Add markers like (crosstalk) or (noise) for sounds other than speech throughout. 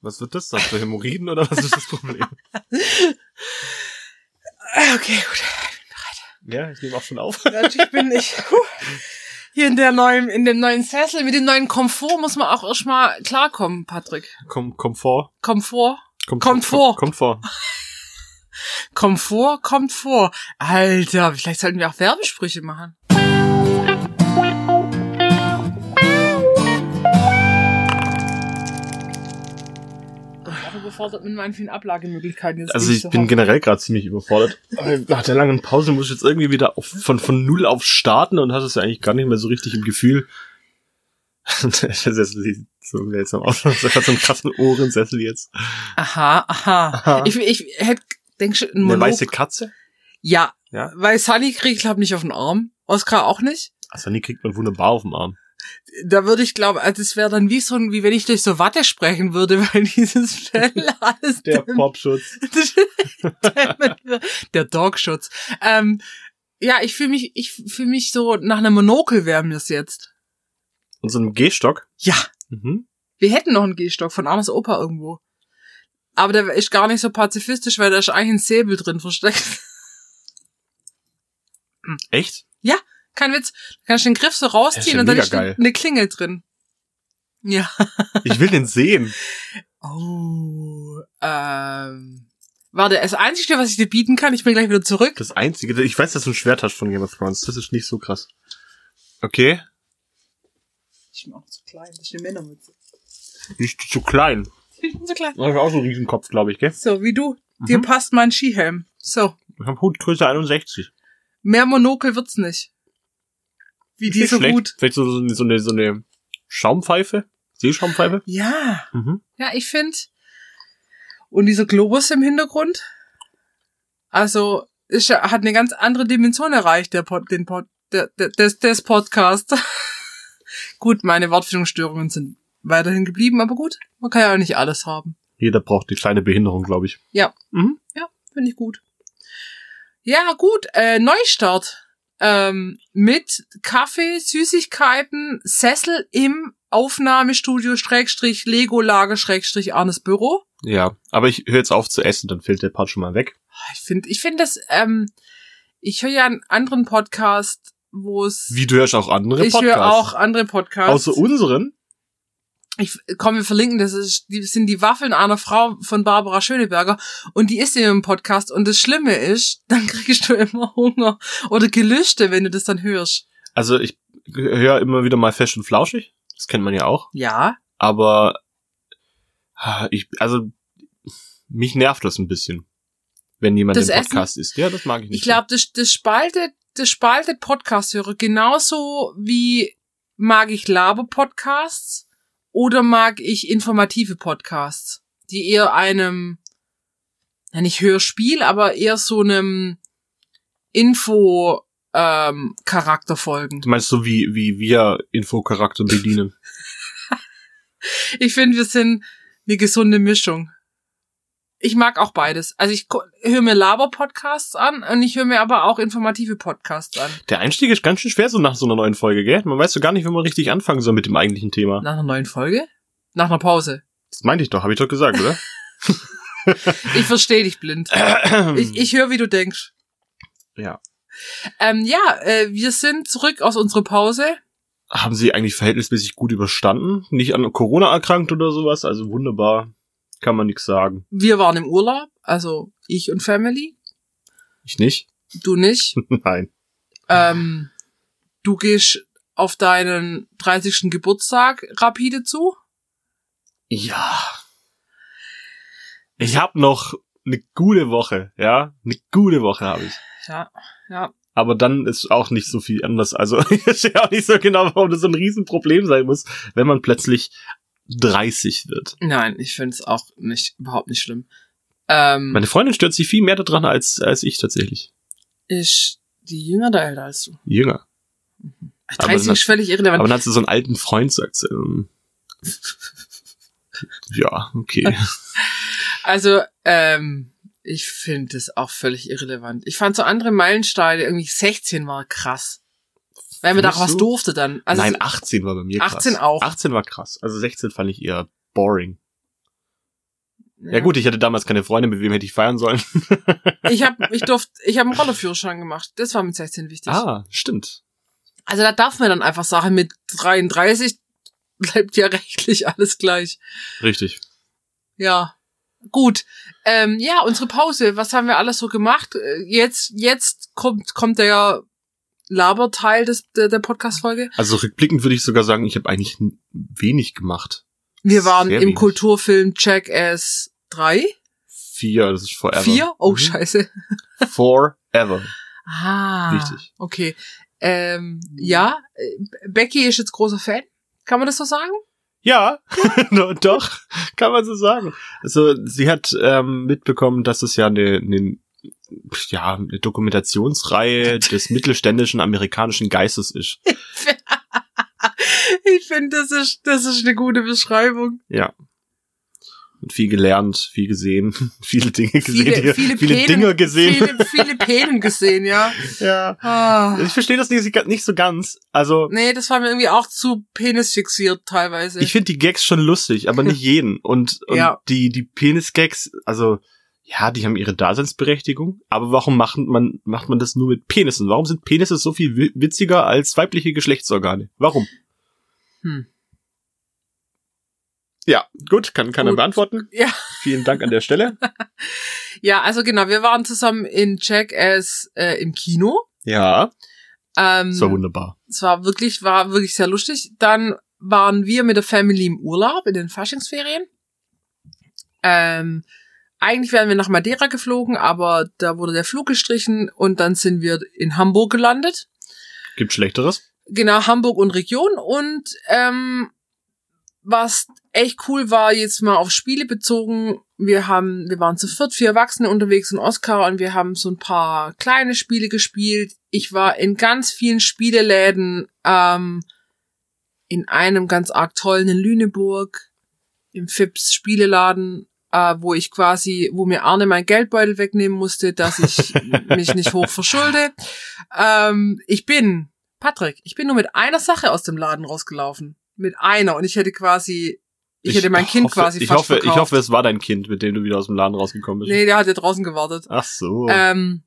Was wird das dann? Für Hämorrhoiden oder was ist das Problem? (laughs) Okay, gut. ja, ich nehme auch schon auf. Natürlich bin ich hier in der neuen, in dem neuen Sessel. Mit dem neuen Komfort muss man auch erstmal klarkommen, Patrick. Komm, Komfort. Komfort. Kommt, Kommt vor. Kommt vor. Komfort kommt vor. Alter, vielleicht sollten wir auch Werbesprüche machen. Überfordert mit meinen vielen Ablagemöglichkeiten. Jetzt Also ich bin hart. generell gerade ziemlich überfordert. Nach der langen Pause muss ich jetzt irgendwie wieder auf, von, von null auf starten und hatte es ja eigentlich gar nicht mehr so richtig im Gefühl. der Sessel sieht so seltsam aus. Das hat so einen krassen Ohrensessel jetzt. Aha, aha. Aha. Ich, ich hätte, denkst du, ein Eine weiße Katze. Ja, Ja. weil Sunny kriegt, ich glaube nicht auf den Arm. Oskar auch nicht. Also die kriegt man wunderbar auf dem Arm. Da würde ich glauben, also das wäre dann wie so ein, wie wenn ich durch so Watte sprechen würde, (laughs) weil dieses Fell alles dämmt. Popschutz. (laughs) der Dogschutz. Ähm, ja, ich fühle mich, ich fühle mich so nach einem Monokel wäre mir's jetzt. Und so einem Gehstock. Ja, Mhm. wir hätten noch einen Gehstock von Arnes Opa irgendwo. Aber der ist gar nicht so pazifistisch, weil da ist eigentlich ein Säbel drin versteckt. (laughs) Echt? Kein Witz. Du kannst den Griff so Das rausziehen ist ja und dann ist geil. eine Klingel drin. Ja. Ich will den sehen. (laughs) Oh, ähm. Warte, das Einzige, was ich dir bieten kann, ich bin gleich wieder zurück. Das einzige, ich weiß, dass du ein Schwert hast von Game of Thrones. Das ist nicht so krass. Okay. Ich bin auch zu klein, das ist eine Männermütze. Nicht zu klein. Ich bin zu klein. Ich habe auch so einen Riesenkopf, glaube ich, gell? So, wie du. Dir Mhm. passt mein Skihelm. So. Ich habe Hutgröße 61. Mehr Monokel wird's nicht. Wie diese schlecht. Hut. Vielleicht so, so, eine- so eine, so eine Schaumpfeife? Seeshaumpfeife? Ja. Mhm. Ja, ich find. Und dieser Globus im Hintergrund. Also, ist, ja- hat eine ganz andere Dimension erreicht, der Pod, den Pod, der, der, des, des Podcast. (laughs) gut, meine Wortfindungsstörungen sind weiterhin geblieben, aber gut, man kann ja auch nicht alles haben. Jeder braucht die kleine Behinderung, glaube ich. Ja. Mhm. Ja, finde ich gut. Ja, gut, äh, Neustart. Ähm, mit Kaffee, Süßigkeiten, Sessel im Aufnahmestudio, Schrägstrich, Lego-Lager, Schrägstrich, Arnes Büro. Ja, aber ich höre jetzt auf zu essen, dann fällt der Part schon mal weg. Ich finde, ich finde das, ähm, ich höre ja einen anderen Podcast, wo es, Wie du hörst auch andere ich Podcasts. höre auch andere Podcasts. Außer unseren? Ich komm, wir verlinken, das ist, die sind die Waffeln einer Frau von Barbara Schöneberger und die ist in einem Podcast und das Schlimme ist, (laughs) dann kriegst du immer Hunger oder Gelüste, wenn du das dann hörst. Also ich höre immer wieder mal fest und flauschig. Das kennt man ja auch. Ja, Aber ah, ich, also mich nervt das ein bisschen, wenn jemand Das im Essen? Podcast ist. Ja, das mag ich nicht. ich glaube, das, das spaltet, das spaltet Podcast-Hörer genauso wie mag ich Laber-Podcasts oder mag ich informative Podcasts, die eher einem, ja nicht Hörspiel, aber eher so einem Info, ähm, Charakter folgen. Du meinst so wie, wie wir Infocharakter bedienen. (laughs) Ich finde, wir sind eine gesunde Mischung. Ich mag auch beides. Also ich höre mir Laber-Podcasts an und ich höre mir aber auch informative Podcasts an. Der Einstieg ist ganz schön schwer so nach so einer neuen Folge, gell? Man weiß so gar nicht, wie man richtig anfangen soll mit dem eigentlichen Thema. Nach einer neuen Folge? Nach einer Pause. Das meinte ich doch, habe ich doch gesagt, oder? (laughs) (laughs) Ich verstehe dich blind. Ich, ich höre, wie du denkst. ja. Ähm, ja, äh, wir sind zurück aus unserer Pause. Haben Sie eigentlich verhältnismäßig gut überstanden? Nicht an Corona erkrankt oder sowas? Also wunderbar. Kann man nichts sagen. Wir waren im Urlaub, also ich und Family. Ich nicht? Du nicht. (laughs) Nein. ähm, du gehst auf deinen 30. Geburtstag rapide zu. Ja. Ich habe noch eine gute Woche, ja? Eine gute Woche habe ich. Ja, ja. Aber dann ist auch nicht so viel anders. Also (laughs) ich verstehe auch nicht so genau, warum das so ein Riesenproblem sein muss, wenn man plötzlich 30 wird. Nein, ich finde es auch nicht, überhaupt nicht schlimm. Ähm, Meine Freundin stört sich viel mehr daran als, als ich tatsächlich. ist die jünger oder älter als du? Jünger. 30 dann- ist völlig irrelevant. Aber dann hat sie so einen alten Freund, sagt sie. ähm, (laughs) Ja, okay. Also, ähm, ich finde es auch völlig irrelevant. Ich fand so andere Meilensteine, irgendwie 16 war krass. Weil man da was du? durfte dann. Also Nein, 18 war bei mir krass. 18 auch. 18 war krass. Also 16 fand ich eher boring. Ja. gut, ich hatte damals keine Freunde, mit wem hätte ich feiern sollen? (laughs) Ich habe ich durfte, ich habe einen Rollerführerschein gemacht. Das war mit 16 wichtig. ah, stimmt. Also da darf man dann einfach sagen, mit 33 bleibt ja rechtlich alles gleich. Richtig. Ja. Gut. Ähm, ja, unsere Pause. Was haben wir alles so gemacht? Äh, Jetzt, jetzt kommt, kommt der Laberteil des, der, der Podcast-Folge. Also rückblickend würde ich sogar sagen, ich habe eigentlich wenig gemacht. Wir waren Sehr im wenig. Kulturfilm Jackass 3? Vier, das ist forever. 4? Oh, Mhm. scheiße. (laughs) Forever. Ah. Richtig. Okay. Ähm, ja, äh, Becky ist jetzt großer Fan. Kann man das so sagen? Ja, (laughs) do- doch, kann man so sagen. Also sie hat ähm, mitbekommen, dass es ja eine, eine, ja, eine Dokumentationsreihe des mittelständischen amerikanischen Geistes ist. (laughs) ich finde, das ist, das ist eine gute Beschreibung. Ja. Und viel gelernt, viel gesehen, (laughs) viele Dinge gesehen, Viele, viele, viele Penen- Dinge gesehen. Viele, viele Penen gesehen, ja. (laughs) ja. Ah. Ich verstehe das nicht, nicht so ganz. Also, Nee, das war mir irgendwie auch zu penisfixiert teilweise. ich finde die Gags schon lustig, aber nicht jeden. Und, und Ja. die, die Penis-Gags, also, ja, die haben ihre Daseinsberechtigung, aber warum macht man, macht man das nur mit Penissen? Warum sind Penisse so viel wi- witziger als weibliche Geschlechtsorgane? Warum? Hm. Ja, gut, kann keiner beantworten. Ja. Vielen Dank an der Stelle. (laughs) ja, also genau, wir waren zusammen in Jackass äh, im Kino. Ja, Ähm, das war wunderbar. es war wirklich, war wirklich sehr lustig. Dann waren wir mit der Family im Urlaub in den Faschingsferien. Ähm, eigentlich wären wir nach Madeira geflogen, aber da wurde der Flug gestrichen und dann sind wir in Hamburg gelandet. Gibt Schlechteres? Genau, Hamburg und Region. Und ähm, was echt cool war, jetzt mal auf Spiele bezogen, wir haben, wir waren zu viert, vier Erwachsene unterwegs in Oscar und wir haben so ein paar kleine Spiele gespielt. Ich war in ganz vielen Spieleläden, ähm, in einem ganz arg tollen in Lüneburg, im Fips Spieleladen, äh, wo ich quasi, wo mir Arne mein Geldbeutel wegnehmen musste, dass ich (laughs) mich nicht hoch verschulde. Ähm, ich bin, Patrick, ich bin nur mit einer Sache aus dem Laden rausgelaufen. Mit einer. Und ich hätte quasi, ich, hätte mein Kind hoffe, quasi ich fast hoffe, ich verkauft. hoffe, es war dein Kind, mit dem du wieder aus dem Laden rausgekommen bist. Nee, der hat ja draußen gewartet. Ach so. Ähm,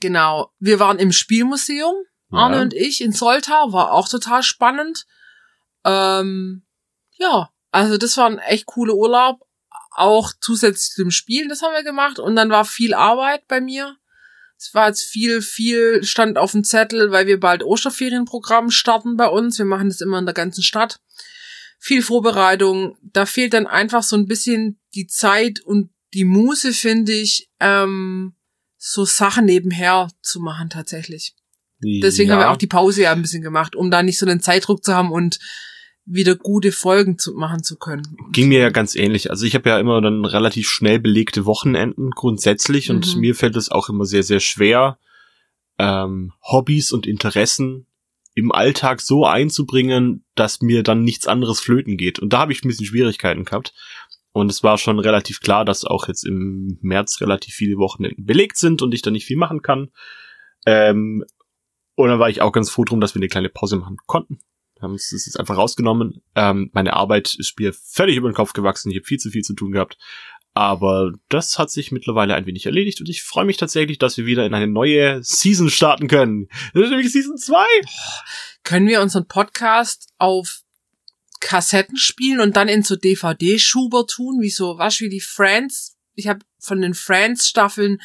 genau. Wir waren im Spielmuseum, Arne Ja. und ich, in Soltau, war auch total spannend. Ähm, ja, also das war ein echt cooler Urlaub. Auch zusätzlich zum Spielen, das haben wir gemacht. Und dann war viel Arbeit bei mir. Es war jetzt viel, viel stand auf dem Zettel, weil wir bald Osterferienprogramm starten bei uns. Wir machen das immer in der ganzen Stadt. Viel Vorbereitung. Da fehlt dann einfach so ein bisschen die Zeit und die Muße, finde ich, ähm, so Sachen nebenher zu machen tatsächlich. Deswegen ja. haben wir auch die Pause ja ein bisschen gemacht, um da nicht so einen Zeitdruck zu haben und wieder gute Folgen zu machen zu können. Ging mir ja ganz ähnlich. Also ich habe ja immer dann relativ schnell belegte Wochenenden grundsätzlich und Mhm. mir fällt es auch immer sehr, sehr schwer, ähm, Hobbys und Interessen im Alltag so einzubringen, dass mir dann nichts anderes flöten geht. Und da habe ich ein bisschen Schwierigkeiten gehabt. Und es war schon relativ klar, dass auch jetzt im März relativ viele Wochenenden belegt sind und ich da nicht viel machen kann. Ähm, und dann war ich auch ganz froh drum, dass wir eine kleine Pause machen konnten. Wir haben das jetzt einfach rausgenommen. Ähm, meine Arbeit ist mir völlig über den Kopf gewachsen. Ich habe viel zu viel zu tun gehabt. Aber das hat sich mittlerweile ein wenig erledigt und ich freue mich tatsächlich, dass wir wieder in eine neue Season starten können. Das ist nämlich Season 2. Können wir unseren Podcast auf Kassetten spielen und dann in so DVD-Schuber tun, wie so, was wie die Friends. Ich habe von den Friends-Staffeln,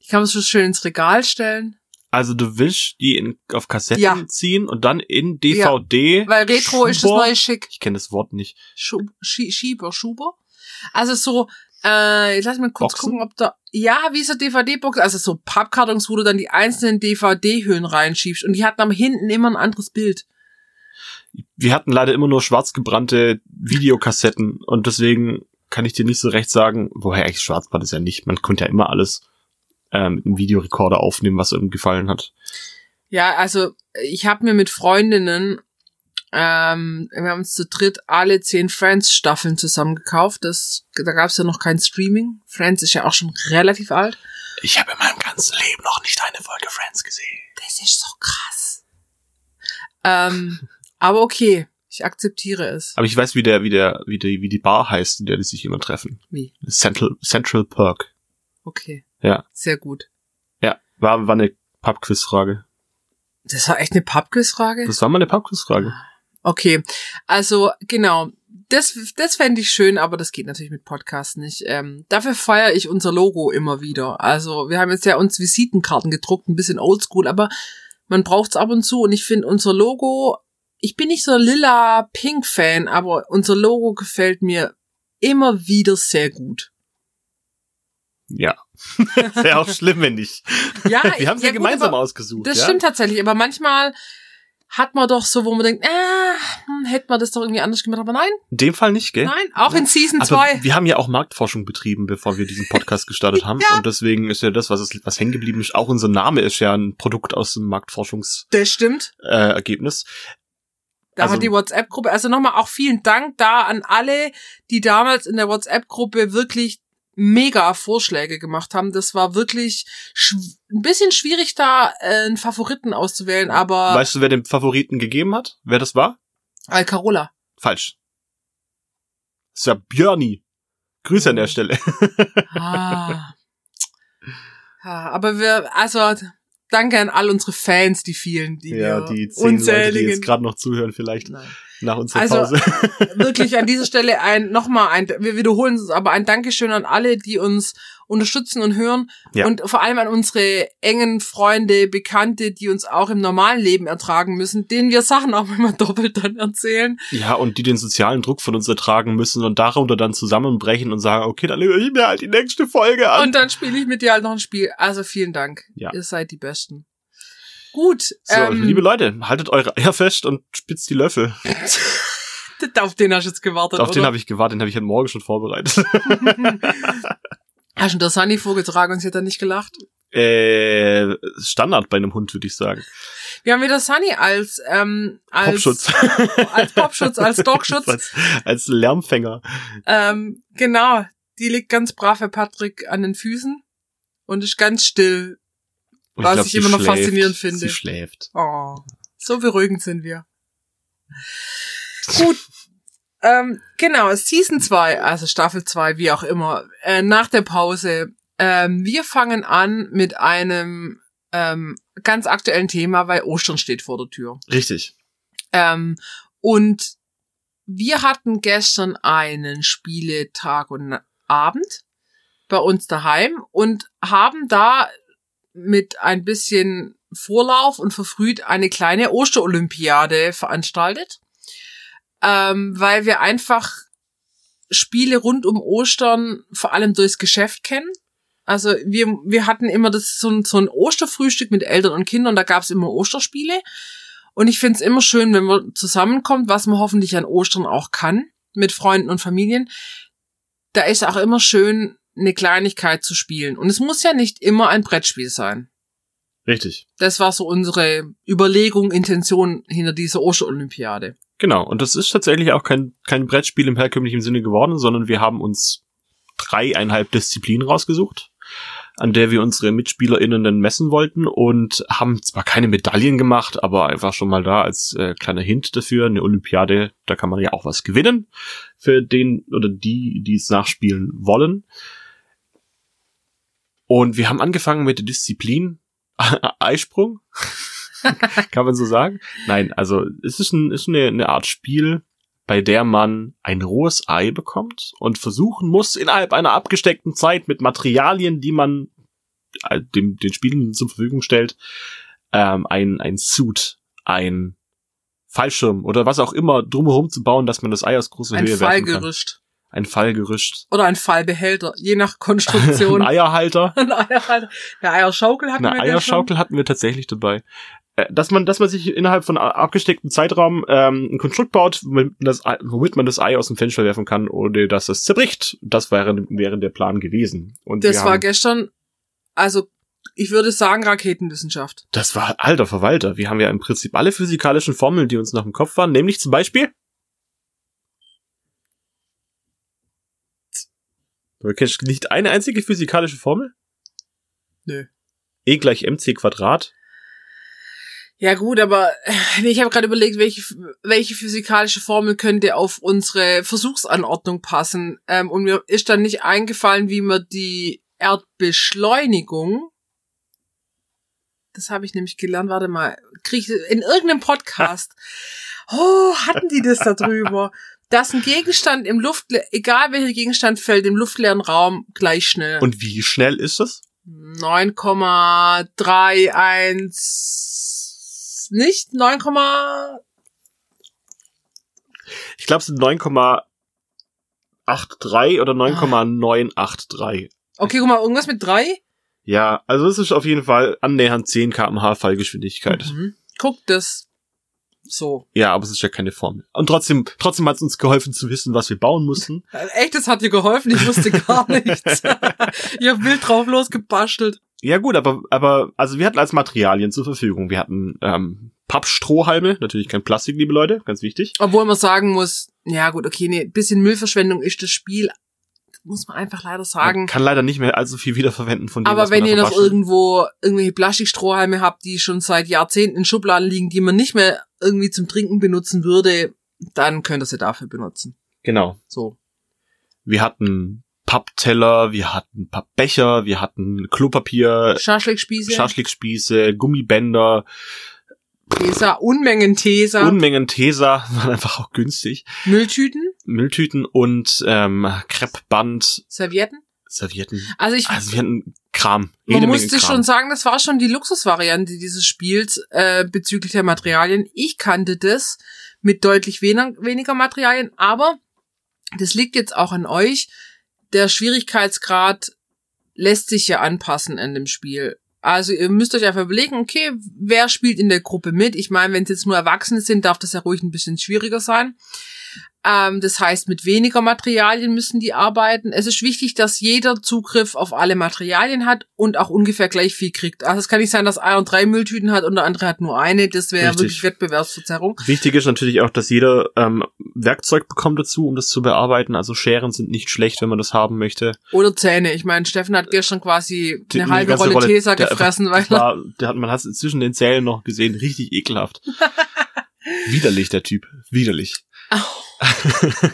die kann man so schön ins Regal stellen. Also du willst die in, auf Kassetten Ja. ziehen und dann in DVD. Weil Retro ist das Schuber- neue Schick. Ich kenne das Wort nicht. Schub, Schie- Schieber, Schuber. Also so, äh, ich lass mal kurz Boxen? gucken, ob da, ja, wie so DVD-Box, also so Pappkartons, wo du dann die einzelnen DVD-Hüllen reinschiebst und die hatten am hinten immer ein anderes Bild. Wir hatten leider immer nur schwarz gebrannte Videokassetten und deswegen kann ich dir nicht so recht sagen, woher eigentlich schwarz war das ja nicht. Man konnte ja immer alles ähm, mit einem Videorekorder aufnehmen, was einem gefallen hat. Ja, also ich habe mir mit Freundinnen, ähm, wir haben uns zu dritt alle zehn Friends-Staffeln zusammen gekauft. Das, da gab es ja noch kein Streaming. Friends ist ja auch schon relativ alt. Ich habe in meinem ganzen Leben noch nicht eine Folge Friends gesehen. Das ist so krass. Ähm, (laughs) aber okay. Ich Ich akzeptiere es. Aber ich weiß, wie der, wie der, wie die, wie die Bar heißt, in der die sich immer treffen. Wie? Central, Central Perk. Okay. Ja. Sehr gut. Ja. War, war eine Pubquiz-Frage. Das war echt eine Pubquiz-Frage? Das war mal eine Pubquiz-Frage. Okay. Also, genau. Das, das fände ich schön, aber das geht natürlich mit Podcast nicht. Ähm, dafür feiere ich unser Logo immer wieder. Also, wir haben jetzt ja uns Visitenkarten gedruckt, ein bisschen oldschool, aber man braucht's ab und zu und ich finde unser Logo, ich bin nicht so lila Pink Fan, aber unser Logo gefällt mir immer wieder sehr gut. Ja. (laughs) Wäre auch schlimm, wenn nicht. Ja, (laughs) Wir haben es ja, gut, gemeinsam aber ausgesucht. Das ja? stimmt tatsächlich, aber manchmal hat man doch so, wo man denkt, äh, hätte man das doch irgendwie anders gemacht, aber nein, In dem Fall nicht, gell? nein, auch in Season Aber 2. wir haben ja auch Marktforschung betrieben, bevor wir diesen Podcast gestartet (laughs) haben. Ja. Und deswegen ist ja das, was, es, was hängen geblieben ist, auch unser Name ist ja ein Produkt aus dem Marktforschungsergebnis. Das stimmt. Äh, Ergebnis. Da Also- hat die WhatsApp-Gruppe, also nochmal auch vielen Dank da an alle, die damals in der WhatsApp-Gruppe wirklich mega Vorschläge gemacht haben. Das war wirklich ein bisschen schwierig, da äh, einen Favoriten auszuwählen, aber weißt du, wer den Favoriten gegeben hat? Wer das war? Alcarola. Falsch. Das ist ja Björni. Grüße an der Oh. Stelle. (laughs) Ah. Ja, aber wir, also danke an all unsere Fans, die vielen, die ja, die zehn Leute, die jetzt gerade noch zuhören, vielleicht Nein. nach unserer Also, Pause. wirklich an dieser Stelle ein nochmal ein, wir wiederholen es, aber ein Dankeschön an alle, die uns unterstützen und hören Ja. und vor allem an unsere engen Freunde, Bekannte, die uns auch im normalen Leben ertragen müssen, denen wir Sachen auch (laughs) immer doppelt dann erzählen. Ja, und die den sozialen Druck von uns ertragen müssen und darunter dann zusammenbrechen und sagen, okay, dann höre ich mir halt die nächste Folge an. Und dann spiele ich mit dir halt noch ein Spiel. Also vielen Dank. Ja. Ihr seid die Besten. Gut. so, ähm, liebe Leute, haltet eure Eier fest und spitzt die Löffel. (laughs) auf den hast du jetzt gewartet, Auf den oder? habe ich gewartet, den habe ich heute Morgen schon vorbereitet. (laughs) Hast du der Sunny vorgetragen und sie hat dann nicht gelacht? äh, Standard bei einem Hund, würde ich sagen. Wir haben wieder Sunny als, ähm, als Popschutz. als Popschutz, als (laughs) Dogschutz. als, als Lärmfänger. Ähm, genau. Die liegt ganz brav für Patrick an den Füßen und ist ganz still. Und Was glaub, ich immer noch schläft. faszinierend finde. Sie schläft. Oh, so beruhigend sind wir. Gut. Ähm, genau, Season 2, also Staffel 2, wie auch immer, äh, nach der Pause. Ähm, wir fangen an mit einem ähm, ganz aktuellen Thema, weil Ostern steht vor der Tür. Richtig. Ähm, und wir hatten gestern einen Spieletag und Abend bei uns daheim und haben da mit ein bisschen Vorlauf und verfrüht eine kleine Osterolympiade veranstaltet, ähm, weil wir einfach Spiele rund um Ostern vor allem durchs Geschäft kennen. Also wir, wir hatten immer das so ein, so ein Osterfrühstück mit Eltern und Kindern, da gab's immer Osterspiele. Und ich find's immer schön, wenn man zusammenkommt, was man hoffentlich an Ostern auch kann, mit Freunden und Familien. Da ist auch immer schön, eine Kleinigkeit zu spielen. Und es muss ja nicht immer ein Brettspiel sein. Richtig. Das war so unsere Überlegung, Intention hinter dieser Osterolympiade. Genau. Und das ist tatsächlich auch kein, kein Brettspiel im herkömmlichen Sinne geworden, sondern wir haben uns dreieinhalb Disziplinen rausgesucht, an der wir unsere MitspielerInnen dann messen wollten und haben zwar keine Medaillen gemacht, aber einfach schon mal da als äh, kleiner Hint dafür, eine Olympiade, da kann man ja auch was gewinnen für den oder die, die es nachspielen wollen. Und wir haben angefangen mit der Disziplin Eisprung. (laughs) Kann man so sagen? Nein, also es ist, ein, ist eine, eine Art Spiel, bei der man ein rohes Ei bekommt und versuchen muss, innerhalb einer abgesteckten Zeit mit Materialien, die man äh, dem, den Spielenden zur Verfügung stellt, ähm, ein, ein Suit, ein Fallschirm oder was auch immer drumherum zu bauen, dass man das Ei aus großer Ein Höhe werfen kann. Fallgerüst. Ein Fallgerüst. Oder ein Fallbehälter, je nach (laughs) ein Konstruktion. Eierhalter. Ein Eierhalter. Eine Eierschaukel hatten Eine wir Eierschaukel hatten wir tatsächlich dabei. Äh, Dass man, dass man sich innerhalb von abgestecktem Zeitraum ähm, ein Konstrukt baut, womit, das, Ei- womit man das Ei aus dem Fenster werfen kann, ohne dass es zerbricht. Das wäre, wäre der Plan gewesen. Und Das war gestern, also ich würde sagen Raketenwissenschaft. das war alter Verwalter. Wir haben ja im Prinzip alle physikalischen Formeln, die uns noch im Kopf waren, nämlich zum Beispiel. Du kennst nicht eine einzige physikalische Formel? Nö. E gleich mc Quadrat. Ja gut, aber äh, ich habe gerade überlegt, welche, welche physikalische Formel könnte auf unsere Versuchsanordnung passen. Ähm, und mir ist dann nicht eingefallen, wie man die Erdbeschleunigung, das habe ich nämlich gelernt, warte mal, krieg ich in irgendeinem Podcast. (laughs) Oh, hatten die das da drüber? dass ein Gegenstand im Luft, egal welcher Gegenstand fällt, im luftleeren Raum gleich schnell. Und wie schnell ist das? 9,31 nicht 9, ich glaube es sind 9,83 oder 9,983. Okay, guck mal, irgendwas mit 3? Ja, also es ist auf jeden Fall annähernd 10 km/h Fallgeschwindigkeit. Mhm. Guck, das so. Ja, aber es ist ja keine Formel. Und trotzdem, trotzdem hat es uns geholfen zu wissen, was wir bauen mussten. Echt, es hat dir geholfen? Ich wusste gar (laughs) nichts. (laughs) ich hab wild drauf losgebastelt. Ja gut, aber, aber, also wir hatten als Materialien zur Verfügung. Wir hatten ähm, Pappstrohhalme, natürlich kein Plastik, liebe Leute, ganz wichtig. Obwohl man sagen muss, ja gut, okay, nee, bisschen Müllverschwendung ist das Spiel, muss man einfach leider sagen. Man kann leider nicht mehr allzu viel wiederverwenden von dem, Aber wenn ihr noch irgendwo irgendwelche Plastikstrohhalme habt, die schon seit Jahrzehnten in Schubladen liegen, die man nicht mehr irgendwie zum Trinken benutzen würde, dann könnt ihr sie dafür benutzen. Genau. So. Wir hatten Pappteller, wir hatten Pappbecher, wir hatten Klopapier, Schaschlikspieße, Schaschlikspieße, Gummibänder, Tesa, Unmengen Tesa. Unmengen Tesa (laughs) waren einfach auch günstig. Mülltüten? Mülltüten und ähm, Kreppband. Servietten? Servietten. Also ich. Also wir hatten Kram. Man musste schon sagen, das war schon die Luxusvariante dieses Spiels äh, bezüglich der Materialien. Ich kannte das mit deutlich weniger Materialien, aber das liegt jetzt auch an euch. Der Schwierigkeitsgrad lässt sich ja anpassen in dem Spiel. Also ihr müsst euch einfach überlegen, okay, wer spielt in der Gruppe mit? Ich meine, wenn es jetzt nur Erwachsene sind, darf das ja ruhig ein bisschen schwieriger sein. Ähm, das heißt, mit weniger Materialien müssen die arbeiten. Es ist wichtig, dass jeder Zugriff auf alle Materialien hat und auch ungefähr gleich viel kriegt. Also es kann nicht sein, dass einer drei Mülltüten hat und der andere hat nur eine. Das wäre wirklich Wettbewerbsverzerrung. Wichtig ist natürlich auch, dass jeder ähm, Werkzeug bekommt dazu, um das zu bearbeiten. Also Scheren sind nicht schlecht, wenn man das haben möchte. Oder Zähne. Ich meine, Steffen hat gestern quasi eine die, halbe Rolle, Rolle Tesa gefressen, weil war, der hat, man hat es zwischen den Zähnen noch gesehen, richtig ekelhaft. (laughs) Widerlich, der Typ. Widerlich. Oh.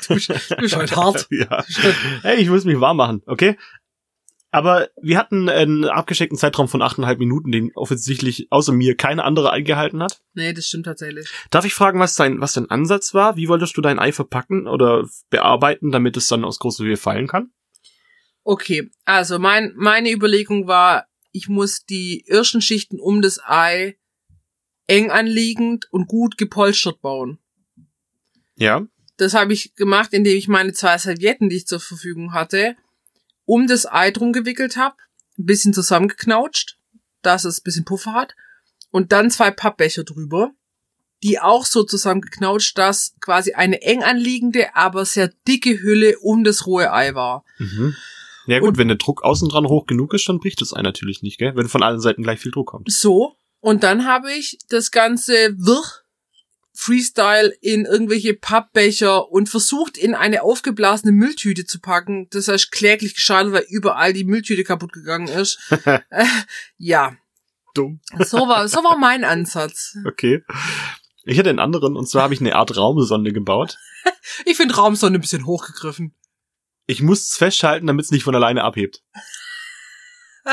du, bist, du bist heute hart. (laughs) Ja. Hey, ich muss mich warm machen, okay? Aber wir hatten einen abgesteckten Zeitraum von achteinhalb Minuten, den offensichtlich außer mir keine andere eingehalten hat. Nee, das stimmt tatsächlich. Darf ich fragen, was dein, was dein Ansatz war? Wie wolltest du dein Ei verpacken oder bearbeiten, damit es dann aus großer Höhe fallen kann? Okay, also mein, meine Überlegung war, ich muss die ersten Schichten um das Ei eng anliegend und gut gepolstert bauen. Ja. Das habe ich gemacht, indem ich meine zwei Servietten, die ich zur Verfügung hatte, um das Ei drum gewickelt habe, ein bisschen zusammengeknautscht, dass es ein bisschen Puffer hat, und dann zwei Pappbecher drüber, die auch so zusammengeknautscht, dass quasi eine eng anliegende, aber sehr dicke Hülle um das rohe Ei war. Mhm. Ja gut, und, wenn der Druck außen dran hoch genug ist, dann bricht das Ei natürlich nicht, gell? Wenn von allen Seiten gleich viel Druck kommt. So. Und dann habe ich das ganze Wirr Freestyle in irgendwelche Pappbecher und versucht in eine aufgeblasene Mülltüte zu packen. Das heißt kläglich gescheitert, weil überall die Mülltüte kaputt gegangen ist. (laughs) äh, ja. Dumm. So war, so war mein Ansatz. Okay. Ich hatte einen anderen, und zwar habe ich eine Art Raumsonde gebaut. (laughs) ich finde Raumsonde ein bisschen hochgegriffen. Ich muss es festhalten, damit es nicht von alleine abhebt.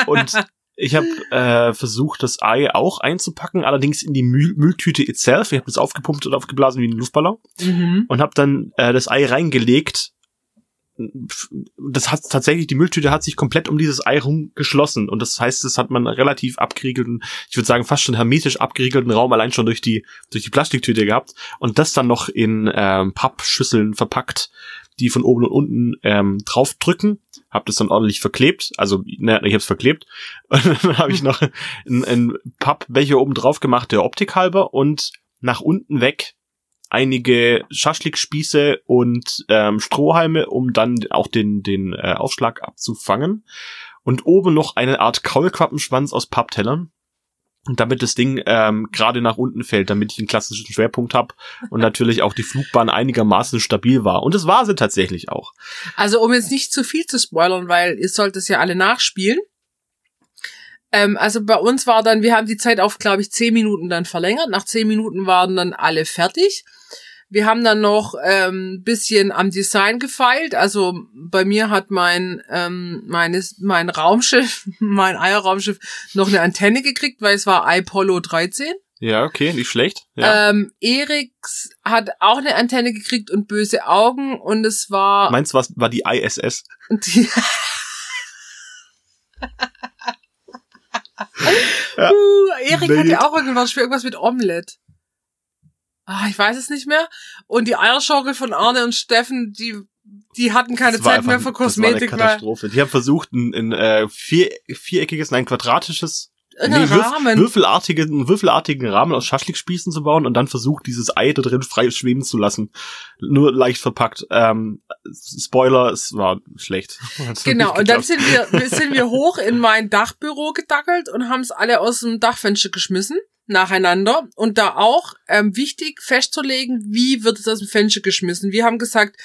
Und (laughs) ich habe äh, versucht, das Ei auch einzupacken, allerdings in die Müll Mülltüte itself. Ich habe das aufgepumpt und aufgeblasen wie ein Luftballon mhm. und habe dann äh, das Ei reingelegt. Das hat tatsächlich die Mülltüte hat sich komplett um dieses Ei rum geschlossen und das heißt, das hat man relativ abgeriegelten, ich würde sagen fast schon hermetisch abgeriegelten Raum allein schon durch die durch die Plastiktüte gehabt und das dann noch in ähm, Pappschüsseln verpackt, die von oben und unten ähm, draufdrücken. Habe das dann ordentlich verklebt, also ne, ich habe es verklebt. (laughs) Und dann habe ich noch ein, ein Pappbecher oben drauf gemacht, der Optik halber und nach unten weg einige Schaschlikspieße und ähm, Strohhalme, um dann auch den den äh, Aufschlag abzufangen. Und oben noch eine Art Kaulquappenschwanz aus Papptellern damit das Ding ähm, gerade nach unten fällt, damit ich einen klassischen Schwerpunkt habe und (laughs) natürlich auch die Flugbahn einigermaßen stabil war. Und das war sie tatsächlich auch. Also um jetzt nicht zu viel zu spoilern, weil ihr sollt es ja alle nachspielen. Ähm, also bei uns war dann, wir haben die Zeit auf, glaube ich, zehn Minuten dann verlängert. Nach zehn Minuten waren dann alle fertig. Wir haben dann noch ähm, bisschen am Design gefeilt. Also bei mir hat mein ähm, meines mein Raumschiff, (laughs) mein Eierraumschiff noch eine Antenne gekriegt, weil es war Apollo 13. Ja, okay, nicht schlecht. Ja. Ähm, Eriks hat auch eine Antenne gekriegt und böse Augen und es war Meins was war die ISS. die, (laughs) Ja. Uh, Erik Nee. hatte auch irgendwas, irgendwas mit Omelette. Ah, ich weiß es nicht mehr. Und die Eierschaukel von Arne und Steffen, die, die hatten keine Zeit mehr einfach- für Kosmetik, Das war eine Katastrophe. Die haben versucht, ein, ein äh, vier, viereckiges, nein, quadratisches, würf- Rahmen. würfelartigen, einen würfelartigen Rahmen aus Schaschlikspießen zu bauen und dann versucht, dieses Ei da drin frei schweben zu lassen. Nur leicht verpackt. Ähm, Spoiler, es war schlecht. (laughs) Genau, und dann sind wir, wir- (laughs) sind wir hoch in mein Dachbüro gedackelt und haben es alle aus dem Dachfenster geschmissen, nacheinander. Und da auch ähm, wichtig festzulegen, wie wird es aus dem Fenster geschmissen. Wir haben gesagt,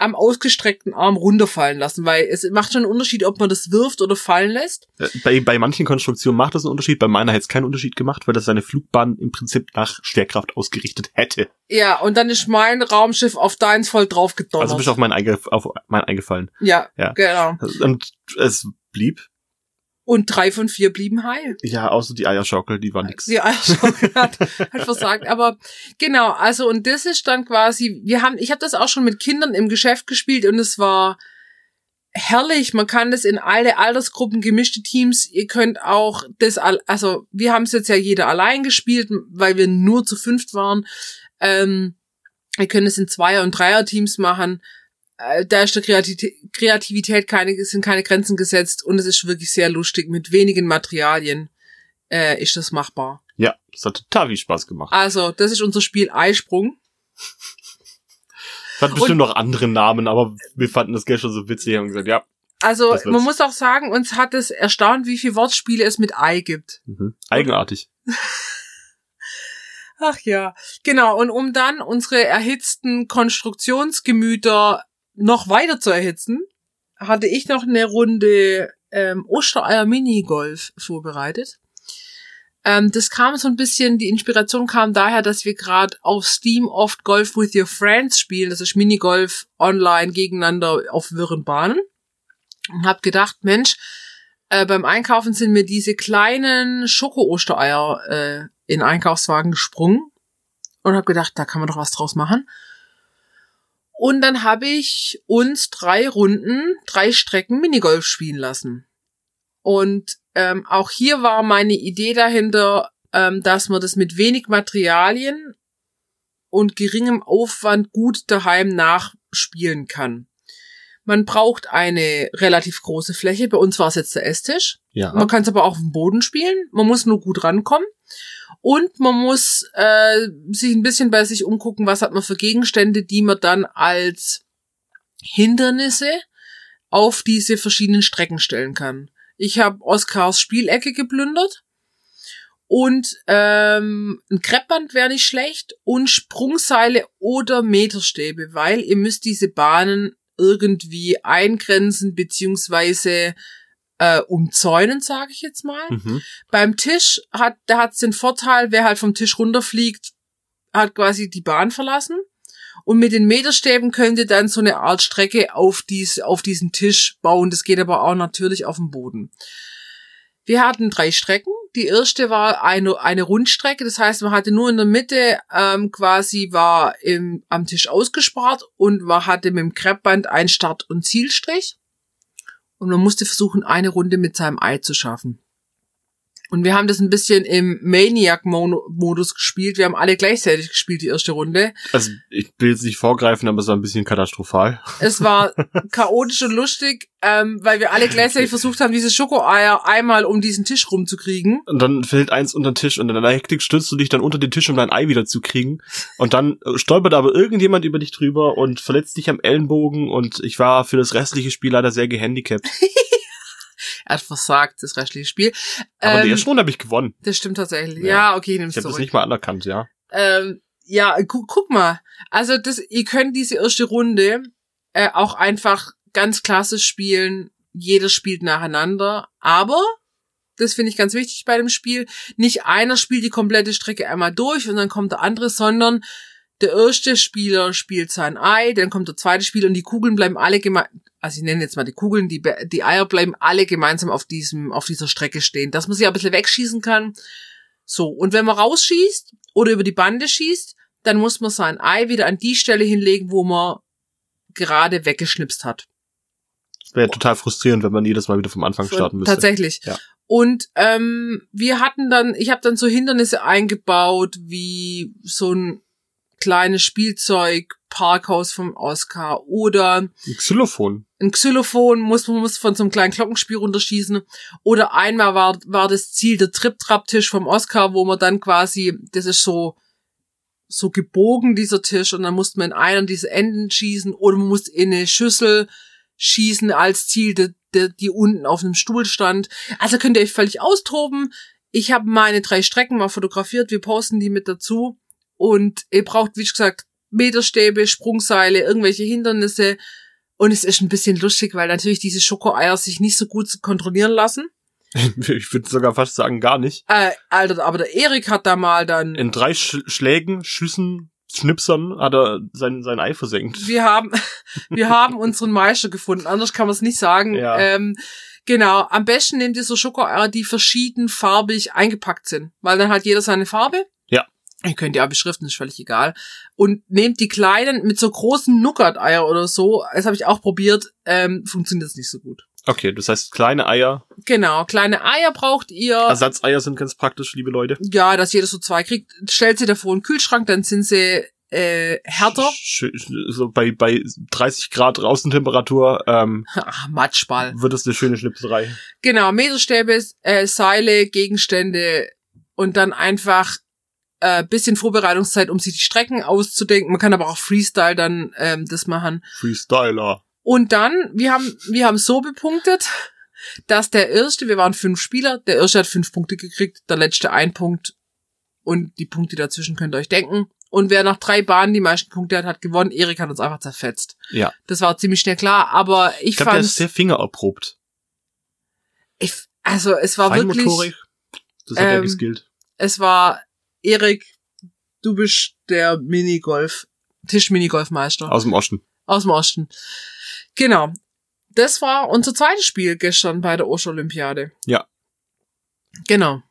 am ausgestreckten Arm runterfallen lassen, weil es macht schon einen Unterschied, ob man das wirft oder fallen lässt. Bei, bei manchen Konstruktionen macht das einen Unterschied, bei meiner hätte es keinen Unterschied gemacht, weil das seine Flugbahn im Prinzip nach Schwerkraft ausgerichtet hätte. Ja, und dann ist mein Raumschiff auf deins voll drauf gedonnert. Also bist du auf mein, Eige, auf mein eingefallen. ja, Ja. genau. Und es blieb. Und drei von vier blieben heil. Ja, außer die Eierschaukel, die war nix. Die Eierschaukel (laughs) hat, hat versagt. Aber genau, also und das ist dann quasi, wir haben, ich habe das auch schon mit Kindern im Geschäft gespielt und es war herrlich. Man kann das in alle Altersgruppen, gemischte Teams. Ihr könnt auch das, also wir haben es jetzt ja jeder allein gespielt, weil wir nur zu fünft waren. Ähm, wir können es in Zweier- und Dreier-Teams machen. Äh, Da ist der Kreativität, keine, sind keine Grenzen gesetzt und es ist wirklich sehr lustig. Mit wenigen Materialien äh, ist das machbar. Ja, das hat total viel Spaß gemacht. Also, das ist unser Spiel Eisprung. Es hat bestimmt noch andere Namen, aber wir fanden das gestern so witzig und haben gesagt, ja, Also, man muss auch sagen, uns hat es erstaunt, wie viele Wortspiele es mit Ei gibt. mhm. eigenartig. Ach ja, genau. Und um dann unsere erhitzten Konstruktionsgemüter noch weiter zu erhitzen, hatte ich noch eine Runde ähm, Ostereier Minigolf vorbereitet. Ähm, das kam so ein bisschen, die Inspiration kam daher, dass wir gerade auf Steam oft Golf with Your Friends spielen. Das ist Minigolf online gegeneinander auf wirren Bahnen. Und hab gedacht, Mensch, äh, beim Einkaufen sind mir diese kleinen Schoko-Ostereier äh, in Einkaufswagen gesprungen und habe gedacht, da kann man doch was draus machen. Und dann habe ich uns drei Runden, drei Strecken Minigolf spielen lassen. Und ähm, auch hier war meine Idee dahinter, ähm, dass man das mit wenig Materialien und geringem Aufwand gut daheim nachspielen kann. Man braucht eine relativ große Fläche. Bei uns war es jetzt der Esstisch. Ja. Man kann es aber auch auf dem Boden spielen. Man muss nur gut rankommen. Und man muss äh, sich ein bisschen bei sich umgucken, was hat man für Gegenstände, die man dann als Hindernisse auf diese verschiedenen Strecken stellen kann. Ich habe Oskars Spielecke geplündert und ähm, ein Kreppband wäre nicht schlecht und Sprungseile oder Meterstäbe, weil ihr müsst diese Bahnen irgendwie eingrenzen beziehungsweise äh, umzäunen, sage ich jetzt mal. Mhm. Beim Tisch hat, da hat's den Vorteil, wer halt vom Tisch runterfliegt, hat quasi die Bahn verlassen. Und mit den Meterstäben könnt ihr dann so eine Art Strecke auf, dies, auf diesen Tisch bauen. Das geht aber auch natürlich auf dem Boden. Wir hatten drei Strecken. Die erste war eine, eine Rundstrecke. Das heißt, man hatte nur in der Mitte ähm, quasi war im, am Tisch ausgespart und man hatte mit dem Kreppband ein Start- und Zielstrich. Und man musste versuchen, eine Runde mit seinem Ei zu schaffen. Und wir haben das ein bisschen im Maniac-Modus gespielt. Wir haben alle gleichzeitig gespielt, die erste Runde. Also ich will jetzt nicht vorgreifen, aber es war ein bisschen katastrophal. Es war (laughs) chaotisch und lustig, ähm, weil wir alle gleichzeitig versucht haben, diese Schokoeier einmal um diesen Tisch rumzukriegen. Und dann fällt eins unter den Tisch und in deiner Hektik stürzt du dich dann unter den Tisch, um dein Ei wieder zu kriegen. Und dann äh, stolpert aber irgendjemand über dich drüber und verletzt dich am Ellenbogen und ich war für das restliche Spiel leider sehr gehandicapt. (laughs) Er hat versagt, das restliche Spiel. Aber Ähm, der ersten Runde habe ich gewonnen. das stimmt tatsächlich. Ja. Ja, okay, Ich nimm's habe das nicht mal anerkannt, ja. Ähm, ja, gu guck mal. Also das, ihr könnt diese erste Runde äh, auch einfach ganz klassisch spielen. Jeder spielt nacheinander. Aber Das finde ich ganz wichtig bei dem Spiel. Nicht einer spielt die komplette Strecke einmal durch und dann kommt der andere, sondern der erste Spieler spielt sein Ei, dann kommt der zweite Spieler und die Kugeln bleiben alle gemeinsam, also ich nenne jetzt mal die Kugeln, die, die Eier bleiben alle gemeinsam auf diesem, auf dieser Strecke stehen, dass man sie ein bisschen wegschießen kann. So. Und wenn man rausschießt oder über die Bande schießt, dann muss man sein Ei wieder an die Stelle hinlegen, wo man gerade weggeschnipst hat. Das wäre total frustrierend, wenn man jedes Mal wieder vom Anfang starten müsste. Tatsächlich. Ja. Und ähm, wir hatten dann, ich habe dann so Hindernisse eingebaut, wie so ein kleines Spielzeug, Parkhaus vom Oscar oder Ein Xylophon. ein Xylophon muss man muss von so einem kleinen Glockenspiel runterschießen oder einmal war war das Ziel der Trip-Trap-Tisch vom Oscar, wo man dann quasi das ist so so gebogen dieser Tisch und dann musste man in einen dieser Enden schießen oder man musste in eine Schüssel schießen als Ziel, die, die, die unten auf einem Stuhl stand. Also könnt ihr euch völlig austoben. Ich habe meine drei Strecken mal fotografiert, wir posten die mit dazu und ihr braucht, wie gesagt, Meterstäbe, Sprungseile, irgendwelche Hindernisse. Und es ist ein bisschen lustig, weil natürlich diese Schokoeier sich nicht so gut kontrollieren lassen. (laughs) Ich würde sogar fast sagen, gar nicht. Äh, Alter, aber der Erik hat da mal dann. In drei Sch Schlägen, Schüssen, Schnipsern hat er sein, sein Ei versenkt. Wir haben, (laughs) wir haben unseren Meister gefunden. Anders kann man es nicht sagen. Ja. Ähm, genau. Am besten nehmt ihr so Schokoeier, die verschieden farbig eingepackt sind. Weil dann hat jeder seine Farbe. Ihr könnt ja beschriften, ist völlig egal. Und nehmt die kleinen mit so großen Nougat-Eier oder so. Das habe ich auch probiert. Ähm, funktioniert das nicht so gut. Okay, das heißt, kleine Eier, Genau. Kleine Eier braucht ihr. Ersatzeier sind ganz praktisch, liebe Leute. ja, dass jeder so zwei kriegt. Stellt sie davor in den Kühlschrank, dann sind sie äh, härter. So bei, bei 30 Grad Außentemperatur ähm, (laughs) Ach, Matschball. wird es eine schöne Schnipserei. Genau, Meterstäbe, äh, Seile, Gegenstände und dann einfach äh, bisschen Vorbereitungszeit, um sich die Strecken auszudenken. Man kann aber auch Freestyle dann ähm, das machen. Freestyler. Und dann, wir haben, wir haben so bepunktet, dass der erste, wir waren fünf Spieler, der erste hat fünf Punkte gekriegt, der letzte ein Punkt und die Punkte dazwischen könnt ihr euch denken. Und wer nach drei Bahnen die meisten Punkte hat, hat gewonnen. Erik hat uns einfach zerfetzt. Ja. Das war ziemlich schnell klar, aber ich, Ich glaube, der fand, ist sehr fingererprobt. ich, also es war wirklich, das hat er ähm, geskillt. es war Erik, du bist der Minigolf, Tisch-Minigolfmeister Aus dem Osten. aus dem Osten. Genau. Das war unser zweites Spiel gestern bei der Osterolympiade. Ja. Genau.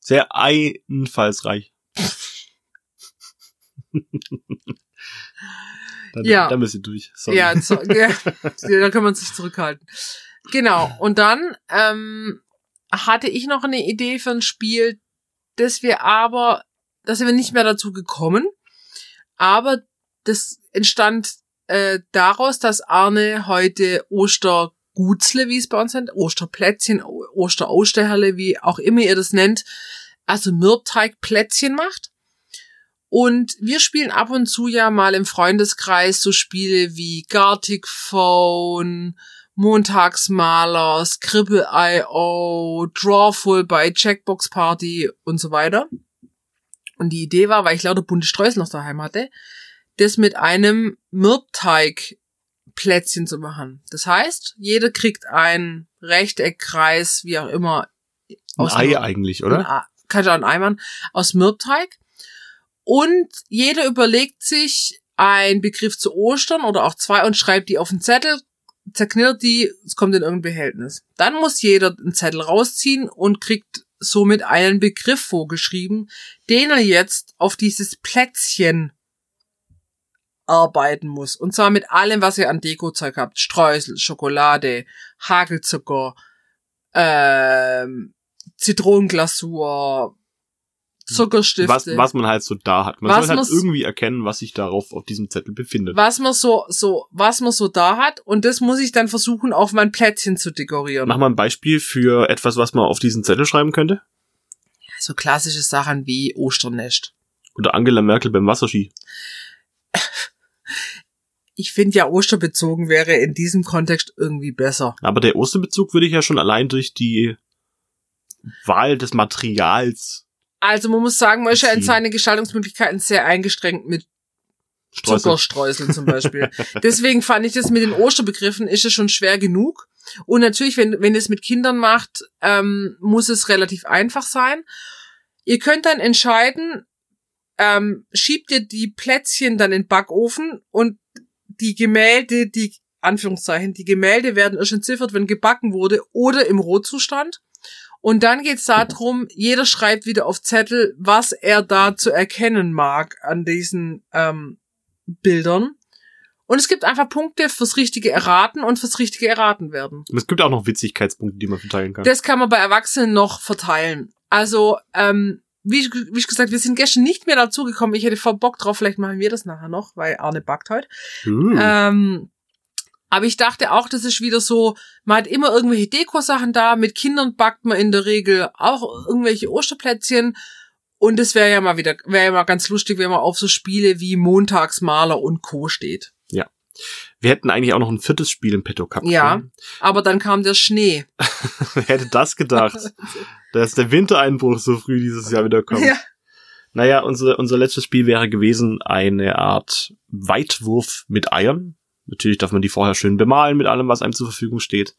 Sehr einfallsreich. dann, Ja. Dann bist du durch. Sorry. Ja, so, (laughs) ja, da kann man sich zurückhalten. Genau. Und dann ähm, hatte ich noch eine Idee für ein Spiel, das wir aber, da sind wir nicht mehr dazu gekommen. Aber das entstand äh, daraus, dass Arne heute Ostergutzle, wie es bei uns nennt, Osterplätzchen, O- Osterausterherle, wie auch immer ihr das nennt, also Mürbteigplätzchen macht. Und wir spielen ab und zu ja mal im Freundeskreis so Spiele wie Gartic Phone, Montagsmaler, Scribble.io, Drawful bei Checkbox Party und so weiter. Und die Idee war, weil ich lauter bunte Streusel noch daheim hatte, das mit einem Mürbteig-Plätzchen zu machen. Das heißt, jeder kriegt ein Rechteck, Kreis, wie auch immer. Ein aus Ei Mürb- eigentlich, ein oder? Ei- Kann ja ein Eimann aus Mürbteig. Und jeder überlegt sich einen Begriff zu Ostern oder auch zwei und schreibt die auf den Zettel, zerknittert die, es kommt in irgendein Behältnis. Dann muss jeder einen Zettel rausziehen und kriegt somit einen Begriff vorgeschrieben, den er jetzt auf dieses Plätzchen arbeiten muss. Und zwar mit allem, was ihr an Dekozeug habt. Streusel, Schokolade, Hagelzucker, ähm, Zitronenglasur, Zuckerstifte. Was, was man halt so da hat. Man Was soll halt irgendwie erkennen, was sich darauf auf diesem Zettel befindet. was man so, so, was man so da hat. Und das muss ich dann versuchen, auf mein Plätzchen zu dekorieren. Mach mal ein Beispiel für etwas, was man auf diesen Zettel schreiben könnte. So klassische Sachen wie Osternest. Oder Angela Merkel beim Wasserski. Ich finde ja Osterbezogen wäre in diesem Kontext irgendwie besser. Aber der Osterbezug würde ich ja schon allein durch die Wahl des Materials Also man muss sagen, man ist ja in Beziehen. seine Gestaltungsmöglichkeiten sehr eingeschränkt mit streusel. Zuckerstreuseln zum Beispiel. (laughs) Deswegen fand ich das mit den Osterbegriffen ist es schon schwer genug. Und natürlich, wenn, wenn ihr es mit Kindern macht, ähm, muss es relativ einfach sein. Ihr könnt dann entscheiden, ähm, schiebt ihr die Plätzchen dann in den Backofen und die Gemälde, die Anführungszeichen, die Gemälde werden erst entziffert, wenn gebacken wurde oder im Rohzustand. Und dann geht's darum, jeder schreibt wieder auf Zettel, was er da zu erkennen mag an diesen ähm, Bildern. Und es gibt einfach Punkte fürs richtige Erraten und fürs richtige Erraten werden. Und es gibt auch noch Witzigkeitspunkte, die man verteilen kann. Das kann man bei Erwachsenen noch verteilen. Also, ähm, wie, ich- wie ich gesagt, wir sind gestern nicht mehr dazugekommen. Ich hätte voll Bock drauf, vielleicht machen wir das nachher noch, weil Arne backt heute. Uh. Ähm, aber ich dachte auch, das ist wieder so, man hat immer irgendwelche Dekosachen da, mit Kindern backt man in der Regel auch irgendwelche Osterplätzchen. Und es wäre ja mal wieder, wäre ja mal ganz lustig, wenn man auf so Spiele wie Montagsmaler und Co. steht. Wir hätten eigentlich auch noch ein viertes Spiel im Petto gehabt. Ja. können. Aber dann kam der Schnee. (laughs) Wer hätte das gedacht? dass der Wintereinbruch so früh dieses Jahr wieder kommt. Ja. Naja, unser, unser letztes Spiel wäre gewesen eine Art Weitwurf mit Eiern. Natürlich darf man die vorher schön bemalen mit allem, was einem zur Verfügung steht.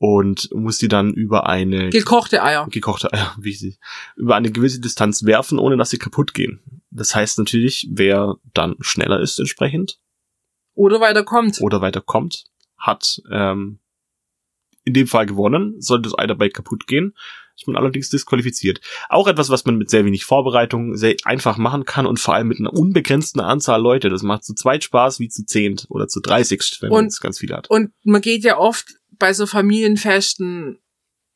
Und muss die dann über eine Gekochte Eier. gekochte Eier, (laughs) wie sie, über eine gewisse Distanz werfen, ohne dass sie kaputt gehen. Das heißt natürlich, wer dann schneller ist entsprechend Oder weiter kommt. oder weiter kommt, hat ähm, in dem Fall gewonnen. Sollte das Ei dabei kaputt gehen, ist man allerdings disqualifiziert. Auch etwas, was man mit sehr wenig Vorbereitung sehr einfach machen kann und vor allem mit einer unbegrenzten Anzahl Leute. Das macht zu zweit Spaß wie zu zehnt oder zu dreißigst, wenn man es ganz viele hat. Und man geht ja oft bei so Familienfesten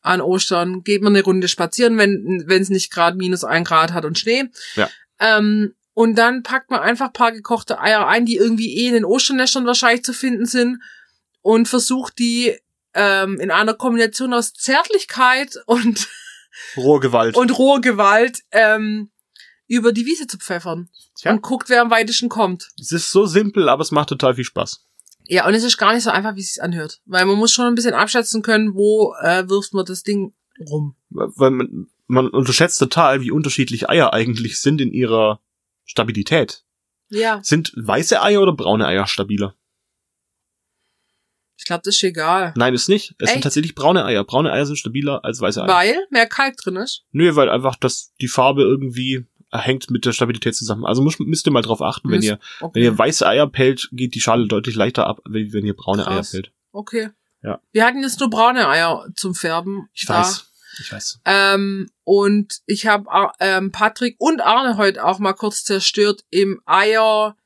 an Ostern, geht man eine Runde spazieren, wenn wenn es nicht gerade minus ein Grad hat und Schnee. Ja. Ähm, und dann packt man einfach ein paar gekochte Eier ein, die irgendwie eh in den Osternestern wahrscheinlich zu finden sind und versucht die ähm, in einer Kombination aus Zärtlichkeit und, (laughs) Rohrgewalt. und roher Gewalt ähm, über die Wiese zu pfeffern. Tja. Und guckt, wer am weitesten kommt. es ist so simpel, aber es macht total viel Spaß. Ja, und es ist gar nicht so einfach, wie es sich anhört. Weil man muss schon ein bisschen abschätzen können, wo äh, wirft man das Ding rum. Weil man, man unterschätzt total, wie unterschiedlich Eier eigentlich sind in ihrer Stabilität. Ja. Sind weiße Eier oder braune Eier stabiler? Ich glaube, das ist egal. Nein, ist nicht. Es sind Echt? tatsächlich braune Eier. Braune Eier sind stabiler als weiße Eier. Weil mehr Kalk drin ist. Nö, weil einfach das, die Farbe irgendwie hängt mit der Stabilität zusammen. Also müsst, müsst ihr mal drauf achten, wenn Müsst- ihr, Okay. wenn ihr weiße Eier pellt, geht die Schale deutlich leichter ab, wie wenn ihr braune Eier Krass. pellt. okay. Ja. Wir hatten jetzt nur braune Eier zum Färben. Ich da. weiß. Ich weiß. Ähm, und ich habe ähm, Patrick und Arne heute auch mal kurz zerstört im Eier.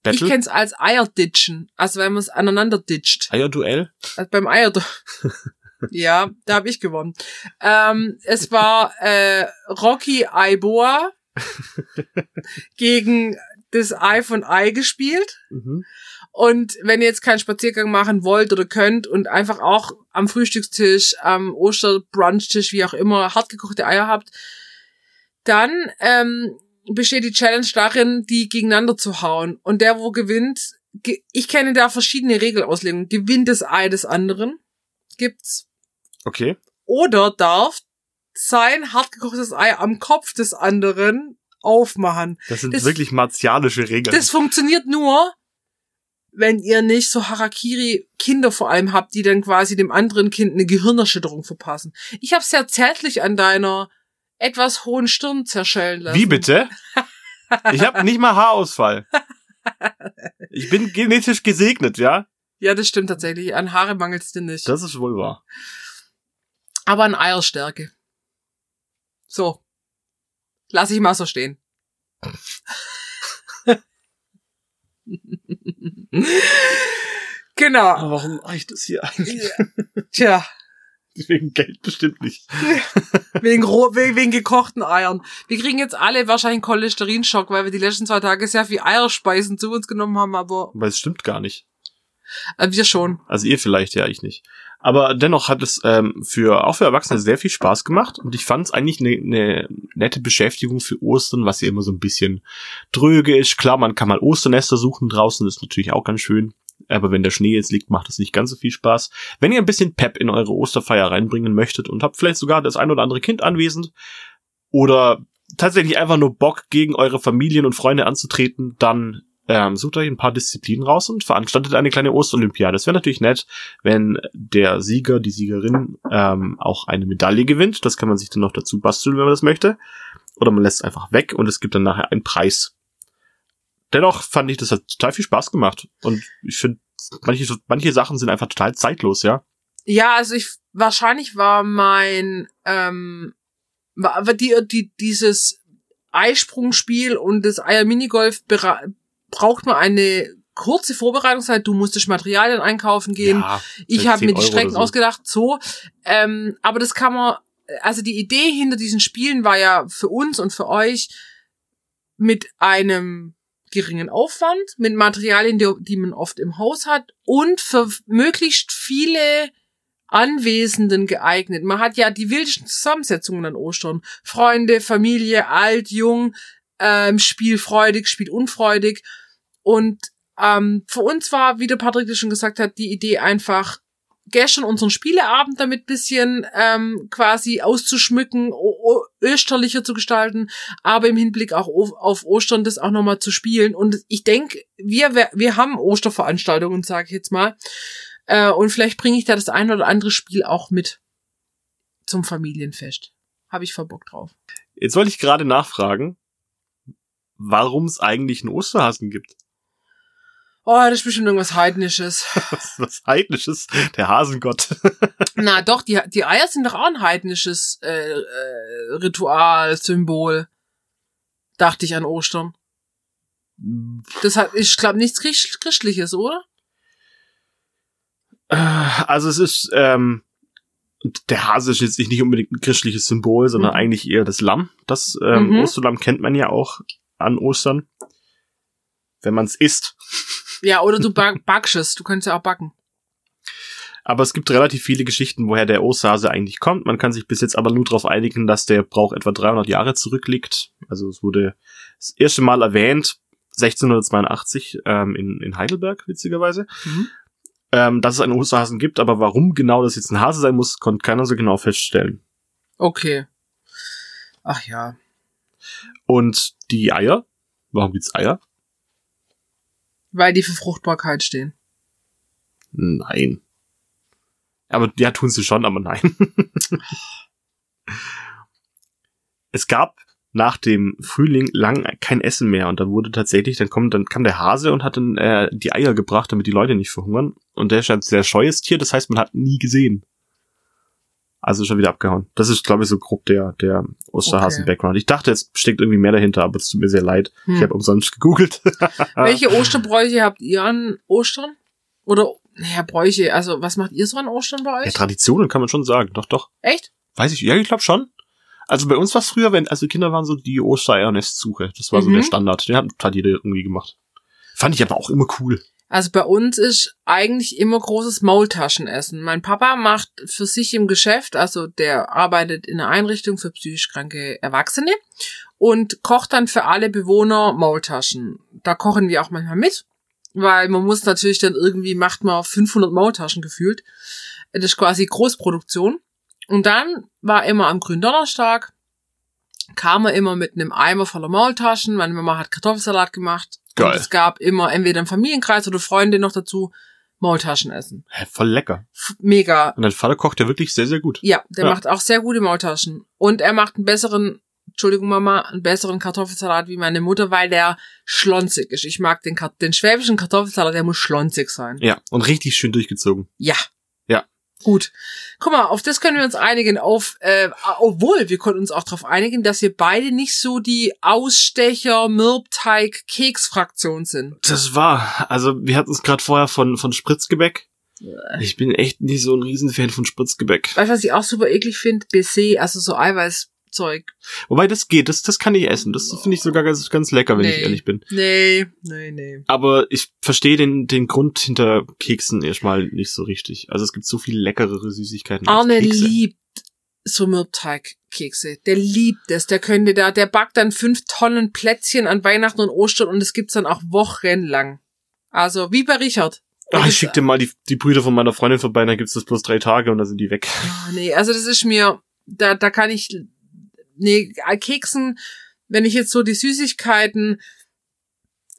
Ich Battle? kenn's als Eierditchen. Also wenn man es aneinander ditcht. Eierduell? Also beim Eier. (laughs) ja, da habe ich gewonnen. Ähm, es war äh, Rocky Aiboa (laughs) gegen das Ei von Ei gespielt. Mhm. Und wenn ihr jetzt keinen Spaziergang machen wollt oder könnt und einfach auch am Frühstückstisch, am Osterbrunchtisch, wie auch immer, hartgekochte Eier habt, dann ähm, besteht die Challenge darin, die gegeneinander zu hauen. Und der, wo gewinnt, ge ich kenne da verschiedene Regelauslegungen. Gewinnt das Ei des anderen, gibt's. Okay. Oder darf sein hartgekochtes Ei am Kopf des anderen aufmachen. Das sind Das- wirklich martialische Regeln. Das funktioniert nur, wenn ihr nicht so Harakiri-Kinder vor allem habt, die dann quasi dem anderen Kind eine Gehirnerschütterung verpassen. Ich habe sehr zärtlich an deiner etwas hohen Stirn zerschellen lassen. Wie bitte? (laughs) Ich habe nicht mal Haarausfall. (laughs) Ich bin genetisch gesegnet, ja? Ja, das stimmt tatsächlich. An Haare mangelt's dir nicht. Das ist wohl wahr. Aber an Eierstärke. So. Lass ich mal so stehen. (laughs) genau. Aber warum reicht das hier eigentlich? Tja, Wegen Geld bestimmt nicht. (laughs) wegen, roh, wegen, wegen gekochten Eiern. Wir kriegen jetzt alle wahrscheinlich einen Cholesterinschock, weil wir die letzten zwei Tage sehr viel Eierspeisen zu uns genommen haben, aber Aber es stimmt gar nicht. äh, wir schon. Also ihr vielleicht, ja, ich nicht. Aber dennoch hat es ähm, für auch für Erwachsene sehr viel Spaß gemacht und ich fand es eigentlich eine ne nette Beschäftigung für Ostern, was ja immer so ein bisschen dröge ist. Klar, man kann mal Osternester suchen draußen, das ist natürlich auch ganz schön. Aber wenn der Schnee jetzt liegt, macht es nicht ganz so viel Spaß. Wenn ihr ein bisschen Pep in eure Osterfeier reinbringen möchtet und habt vielleicht sogar das ein oder andere Kind anwesend oder tatsächlich einfach nur Bock gegen eure Familien und Freunde anzutreten, dann ähm, sucht euch ein paar Disziplinen raus und veranstaltet eine kleine Osterolympiade. Das wäre natürlich nett, wenn der Sieger, die Siegerin ähm, auch eine Medaille gewinnt. Das kann man sich dann noch dazu basteln, wenn man das möchte. Oder man lässt es einfach weg und es gibt dann nachher einen Preis. Dennoch fand ich, das hat total viel Spaß gemacht. Und ich finde, manche, manche Sachen sind einfach total zeitlos, ja. Ja, also ich wahrscheinlich war mein ähm, war die, die dieses Eisprungspiel und das Eier-Minigolf braucht man eine kurze Vorbereitungszeit. Du musstest Materialien einkaufen gehen. Ja, ich habe mir die Strecken so. ausgedacht, so. Ähm, aber das kann man, also die Idee hinter diesen Spielen war ja für uns und für euch mit einem geringen Aufwand, mit Materialien, die, die man oft im Haus hat und für möglichst viele Anwesenden geeignet. Man hat ja die wildesten Zusammensetzungen an Ostern. Freunde, Familie, alt, jung, ähm, spielfreudig, spielunfreudig. Und ähm, für uns war, wie der Patrick das schon gesagt hat, die Idee einfach, gestern unseren Spieleabend damit bisschen ähm, quasi auszuschmücken, österlicher zu gestalten, aber im Hinblick auch auf, Ostern das auch nochmal zu spielen. Und ich denke, wir, wir haben Osterveranstaltungen, sage ich jetzt mal. Äh, und vielleicht bringe ich da das ein oder andere Spiel auch mit zum Familienfest. Habe ich voll Bock drauf. Jetzt wollte ich gerade nachfragen, warum es eigentlich einen Osterhasen gibt. Oh, das ist bestimmt irgendwas Heidnisches. (laughs) was, was Heidnisches? Der Hasengott. (laughs) Na doch, die, die Eier sind doch auch ein heidnisches äh, äh, Ritual, Symbol. Dachte ich an Ostern. Das hat, ich glaube, nichts Christliches, oder? Äh, also es ist, ähm, der Hase ist jetzt nicht unbedingt ein christliches Symbol, sondern mhm. eigentlich eher das Lamm. Das ähm, mhm. Osterlamm kennt man ja auch an Ostern, wenn man es isst. Ja, oder du back (laughs) backst es, du kannst ja auch backen. Aber es gibt relativ viele Geschichten, woher der Osterhase eigentlich kommt. Man kann sich bis jetzt aber nur darauf einigen, dass der Brauch etwa 300 Jahre zurückliegt. Also es wurde das erste Mal erwähnt, 1682 ähm, in, in Heidelberg, witzigerweise. Mhm. Ähm, dass es einen Osterhasen gibt, aber warum genau das jetzt ein Hase sein muss, konnte keiner so genau feststellen. Okay. Ach ja. Und die Eier? Warum gibt's Eier? Weil die für Fruchtbarkeit stehen. Nein. Aber ja, tun sie schon, aber nein. (laughs) es gab nach dem Frühling lang kein Essen mehr und dann wurde tatsächlich, dann kommt, dann kam der Hase und hat dann äh, die Eier gebracht, damit die Leute nicht verhungern. Und der ist ein sehr scheues Tier, das heißt, man hat nie gesehen. Also schon wieder abgehauen. Das ist, glaube ich, so grob der, der Osterhasen-Background. Okay. Ich dachte, es steckt irgendwie mehr dahinter, aber es tut mir sehr leid. Hm. Ich habe umsonst gegoogelt. (laughs) Welche Osterbräuche habt ihr an Ostern? Oder, naja, Bräuche, also was macht ihr so an Ostern bei euch? Ja, Traditionen kann man schon sagen, doch, doch. Echt? Weiß ich, ja, ich glaube schon. Also bei uns war es früher, wenn, also Kinder waren so die Ostereiernestsuche. Das war mhm. so der mhm. Standard. Den hat, hat jeder irgendwie gemacht. Fand ich aber auch immer cool. Also bei uns ist eigentlich immer großes Maultaschenessen. Mein Papa macht für sich im Geschäft, also der arbeitet in einer Einrichtung für psychisch kranke Erwachsene und kocht dann für alle Bewohner Maultaschen. Da kochen wir auch manchmal mit, weil man muss natürlich dann irgendwie, macht man 500 Maultaschen gefühlt. Das ist quasi Großproduktion. Und dann war immer am Gründonnerstag, kam er immer mit einem Eimer voller Maultaschen. Meine Mama hat Kartoffelsalat gemacht. Geil. Und es gab immer entweder im Familienkreis oder Freunde noch dazu Maultaschen essen. Hä, voll lecker. F mega. Und dein Vater kocht ja wirklich sehr, sehr gut. Ja, der ja. macht auch sehr gute Maultaschen. Und er macht einen besseren, Entschuldigung Mama, einen besseren Kartoffelsalat wie meine Mutter, weil der schlonzig ist. Ich mag den, den schwäbischen Kartoffelsalat, der muss schlonzig sein. Ja, und richtig schön durchgezogen. Ja, Gut. Guck mal, auf das können wir uns einigen. Auf, äh, obwohl wir konnten uns auch darauf einigen, dass wir beide nicht so die Ausstecher Mürbteig Keksfraktion sind. Das war. Also wir hatten es gerade vorher von von Spritzgebäck. Ich bin echt nicht so ein Riesenfan von Spritzgebäck. Weißt du, was ich auch super eklig finde? BC, also so Eiweiß Zeug. Wobei das geht, das, das kann ich essen. Das finde ich sogar ganz, ganz lecker, wenn nee. ich ehrlich bin. Nee, nee, nee. Aber ich verstehe den, den Grund hinter Keksen erstmal nicht so richtig. Also es gibt so viel leckerere Süßigkeiten. Arne als Kekse. liebt so Mürbteigkekse. Der liebt es. Der könnte da, der backt dann fünf Tonnen Plätzchen an Weihnachten und Ostern und es gibt's dann auch wochenlang. Also wie bei Richard. Ach, ich schick dir mal die, die Brüder von meiner Freundin vorbei, dann gibt's das bloß drei Tage und dann sind die weg. Oh, nee, also das ist mir, da, da kann ich nee, Keksen, wenn ich jetzt so die Süßigkeiten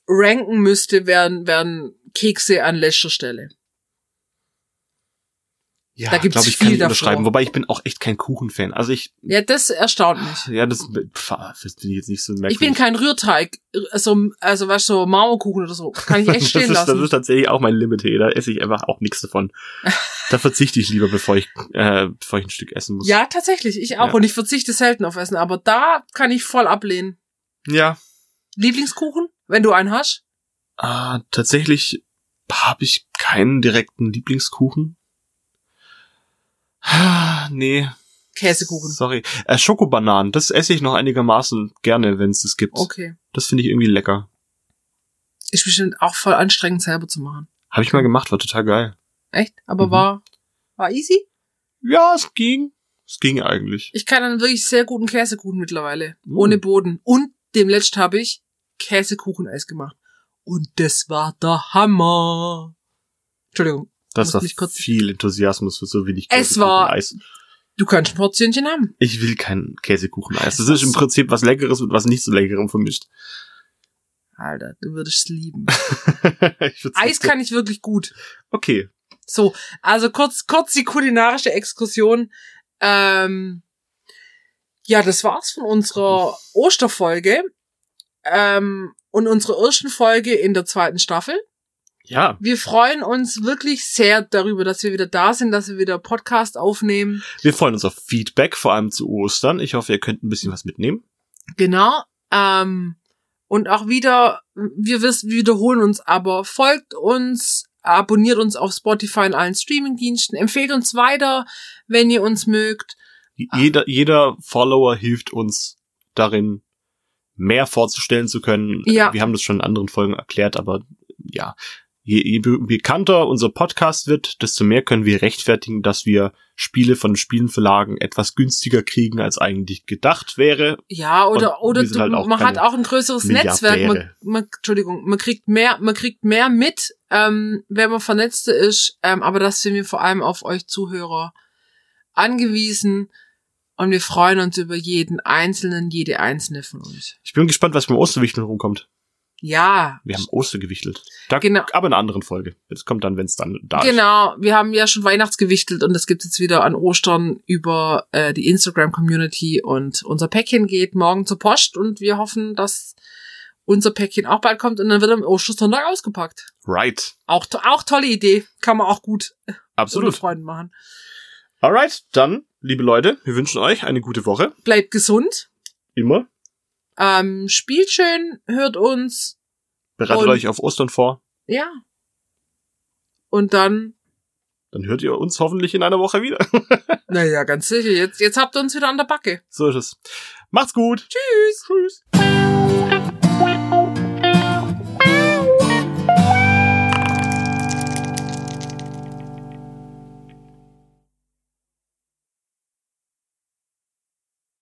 ranken müsste, wären, wären Kekse an letzter Stelle. Ja, Da gibt's glaub ich, viel kann ich davor. unterschreiben. Wobei ich bin auch echt kein Kuchenfan. Also ich, Ja, das erstaunt mich. ja, das, pf, das bin ich jetzt nicht so merkwürdig. Ich bin kein Rührteig, also, also weißt du, so Marmorkuchen oder so. Kann ich echt (laughs) das, stehen ist, das lassen. ist tatsächlich auch mein Limit hier. Da esse ich einfach auch nichts davon. Da verzichte ich lieber, bevor ich, äh, bevor ich ein Stück essen muss. Ja, tatsächlich, ich auch. Ja. Und ich verzichte selten auf Essen, aber da kann ich voll ablehnen. Ja. Lieblingskuchen, wenn du einen hast? Ah, tatsächlich habe ich keinen direkten Lieblingskuchen. Ah, Nee, Käsekuchen. sorry. Äh, Schokobananen, das esse ich noch einigermaßen gerne, wenn es das gibt. Okay. Das finde ich irgendwie lecker. Ist bestimmt auch voll anstrengend selber zu machen. Habe ich mal gemacht, war total geil. Echt? Aber Mhm. war, war easy? Ja, es ging. Es ging eigentlich. Ich kann einen wirklich sehr guten Käsekuchen mittlerweile. Mm. Ohne Boden. Und dem letzten habe ich Käsekucheneis gemacht. Und das war der Hammer. Entschuldigung. Das war viel Enthusiasmus für so wenig Es war- Eis. Du kannst ein Portionchen haben. Ich will kein Käsekuchen-Eis. Das ist im Prinzip was Leckeres mit was nicht so Leckerem vermischt. Alter, du würdest es lieben. (laughs) Eis kann ich wirklich gut. Okay. So, also kurz, kurz die kulinarische Exkursion. Ähm, ja, das war's von unserer Osterfolge. Ähm, und unserer ersten Folge in der zweiten Staffel. Ja, Wir freuen uns wirklich sehr darüber, dass wir wieder da sind, dass wir wieder Podcast aufnehmen. wir freuen uns auf Feedback, vor allem zu Ostern. Ich hoffe, ihr könnt ein bisschen was mitnehmen. Genau. Ähm, und auch wieder, wir wissen, wir wiederholen uns, aber folgt uns, abonniert uns auf Spotify und allen Streamingdiensten, empfehlt uns weiter, wenn ihr uns mögt. Jeder, jeder Follower hilft uns darin, mehr vorzustellen zu können. Ja. Wir haben das schon in anderen Folgen erklärt, aber ja. Je, je be- bekannter unser Podcast wird, desto mehr können wir rechtfertigen, dass wir Spiele von Spielenverlagen etwas günstiger kriegen, als eigentlich gedacht wäre. Ja, oder, oder du, halt man hat auch ein größeres Netzwerk. Man, man, Entschuldigung, man kriegt mehr, man kriegt mehr mit, ähm, wenn man vernetzter ist. Ähm, aber das sind wir vor allem auf euch Zuhörer angewiesen. Und wir freuen uns über jeden einzelnen, jede einzelne von euch. Ich bin gespannt, was beim Osterwichteln rumkommt. Ja, Wir haben Ostergewichtelt. Da, Genau. Aber in einer anderen Folge. Das kommt dann, wenn es dann da ist. Genau, wir haben ja schon Weihnachtsgewichtelt und das gibt's jetzt wieder an Ostern über äh, die Instagram-Community und unser Päckchen geht morgen zur Post und wir hoffen, dass unser Päckchen auch bald kommt und dann wird am Ostersonntag ausgepackt. Right. Auch, auch tolle Idee, kann man auch gut Absolut. Freunden machen. Alright, dann, liebe Leute, wir wünschen euch eine gute Woche. Bleibt gesund, Immer. Ähm, spielt schön, hört uns, Bereitet euch auf Ostern vor. ja. Und dann, Dann hört ihr uns hoffentlich in einer Woche wieder. (laughs) naja, ganz sicher, jetzt, jetzt habt ihr uns wieder an der Backe. so ist es. Macht's gut. Tschüss. Tschüss.